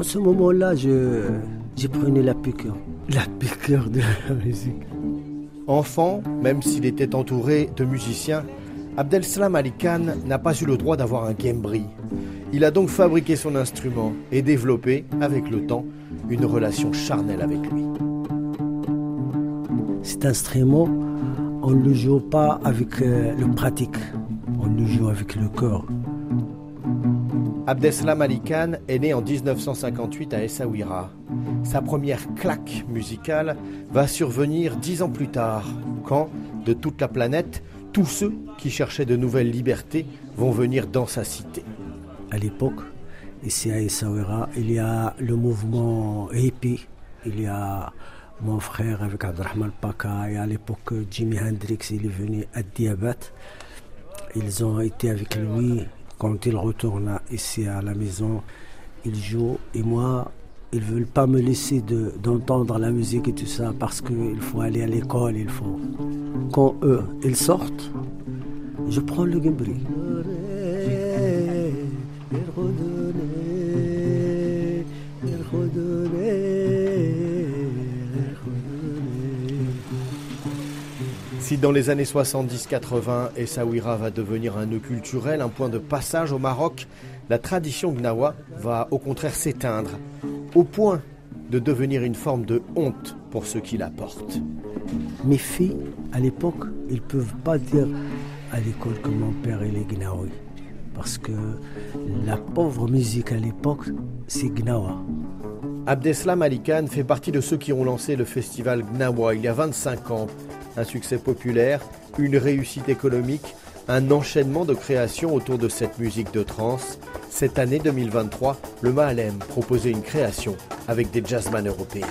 En ce moment-là, je, j'ai prenais la piqûre. La piqûre de la musique. Enfant, même s'il était entouré de musiciens, Abdel-Salam Ali Khan n'a pas eu le droit d'avoir un Gembri. Il a donc fabriqué son instrument et développé, avec le temps, une relation charnelle avec lui. Cet instrument, on ne le joue pas avec euh, le pratique, on le joue avec le corps. Abdeslam Ali Khan est né en 1958 à Essaouira. Sa première claque musicale va survenir dix ans plus tard, quand, de toute la planète, tous ceux qui cherchaient de nouvelles libertés vont venir dans sa cité. À l'époque, ici à Essaouira, il y a le mouvement hippie, il y a mon frère avec Abdelrahman Paka, et à l'époque Jimi Hendrix, il est venu à Diabat. Ils ont été avec lui quand il retourne ici à la maison. Il joue et moi, ils veulent pas me laisser d'entendre la musique et tout ça parce qu'il faut aller à l'école, il faut. Quand eux, ils sortent, je prends le gimbri. Si dans les années 70-80, Essaouira va devenir un nœud culturel, un point de passage au Maroc, la tradition gnawa va au contraire s'éteindre, au point de devenir une forme de honte pour ceux qui la portent. Mes filles, à l'époque, ils ne peuvent pas dire à l'école que mon père est gnawi. Parce que la pauvre musique à l'époque, c'est gnawa. Abdeslam Ali Khan fait partie de ceux qui ont lancé le festival Gnawa il y a 25 ans un succès populaire, une réussite économique, un enchaînement de créations autour de cette musique de trance. Cette année 2023, le Mahalem proposait une création avec des jazzman européens.